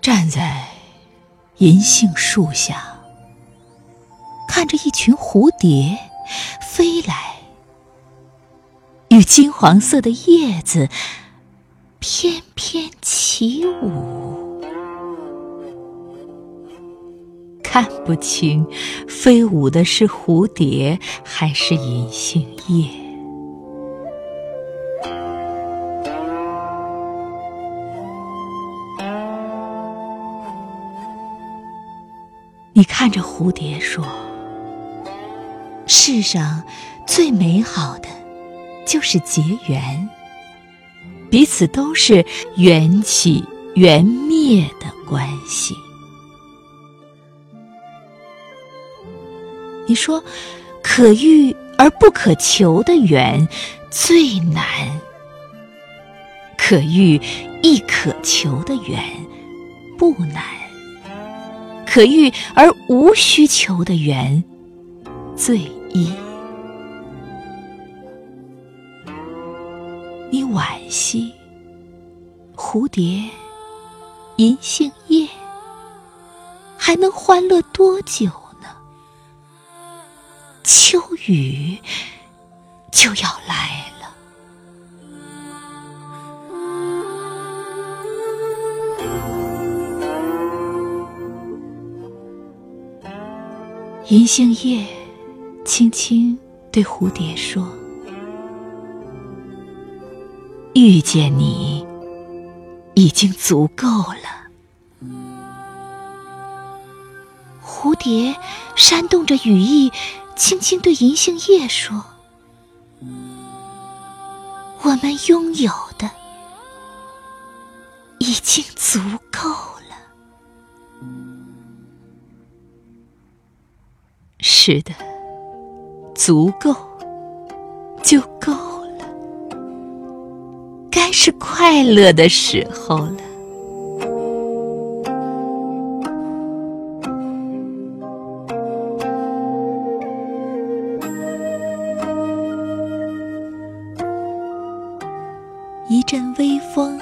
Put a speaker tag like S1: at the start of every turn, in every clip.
S1: 站在银杏树下，看着一群蝴蝶飞来与金黄色的叶子翩翩起舞，看不清飞舞的是蝴蝶还是银杏叶。你看着蝴蝶说：“世上最美好的就是结缘，彼此都是缘起缘灭的关系。”你说：“可遇而不可求的缘最难，可遇亦可求的缘不难。”可遇而无需求的缘，最易。你惋惜蝴蝶、银杏叶，还能欢乐多久呢？秋雨就要来了。银杏叶轻轻对蝴蝶说：“遇见你已经足够了。”蝴蝶扇动着羽翼，轻轻对银杏叶说：“我们拥有的已经足够了。”是的，足够就够，是快乐的时候了。一阵微风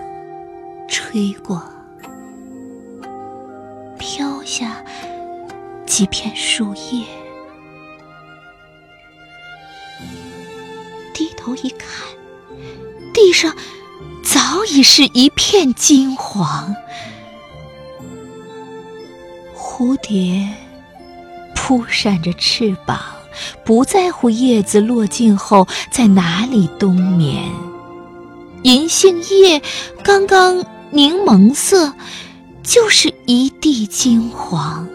S1: 吹过，飘下几片树叶。低头一看，地上早已是一片金黄。蝴蝶扑扇着翅膀，不在乎叶子落尽后在哪里冬眠。银杏叶刚刚柠檬色，就是一地金黄。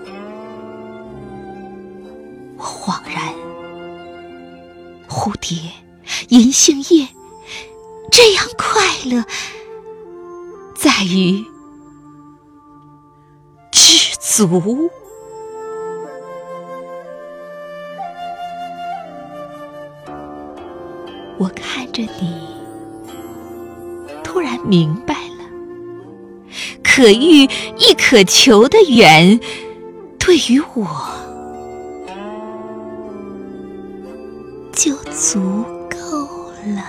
S1: 我恍然，蝴蝶。银杏叶这样快乐，在于知足。我看着你，突然明白了，可遇亦可求的缘，对于我就足够。了。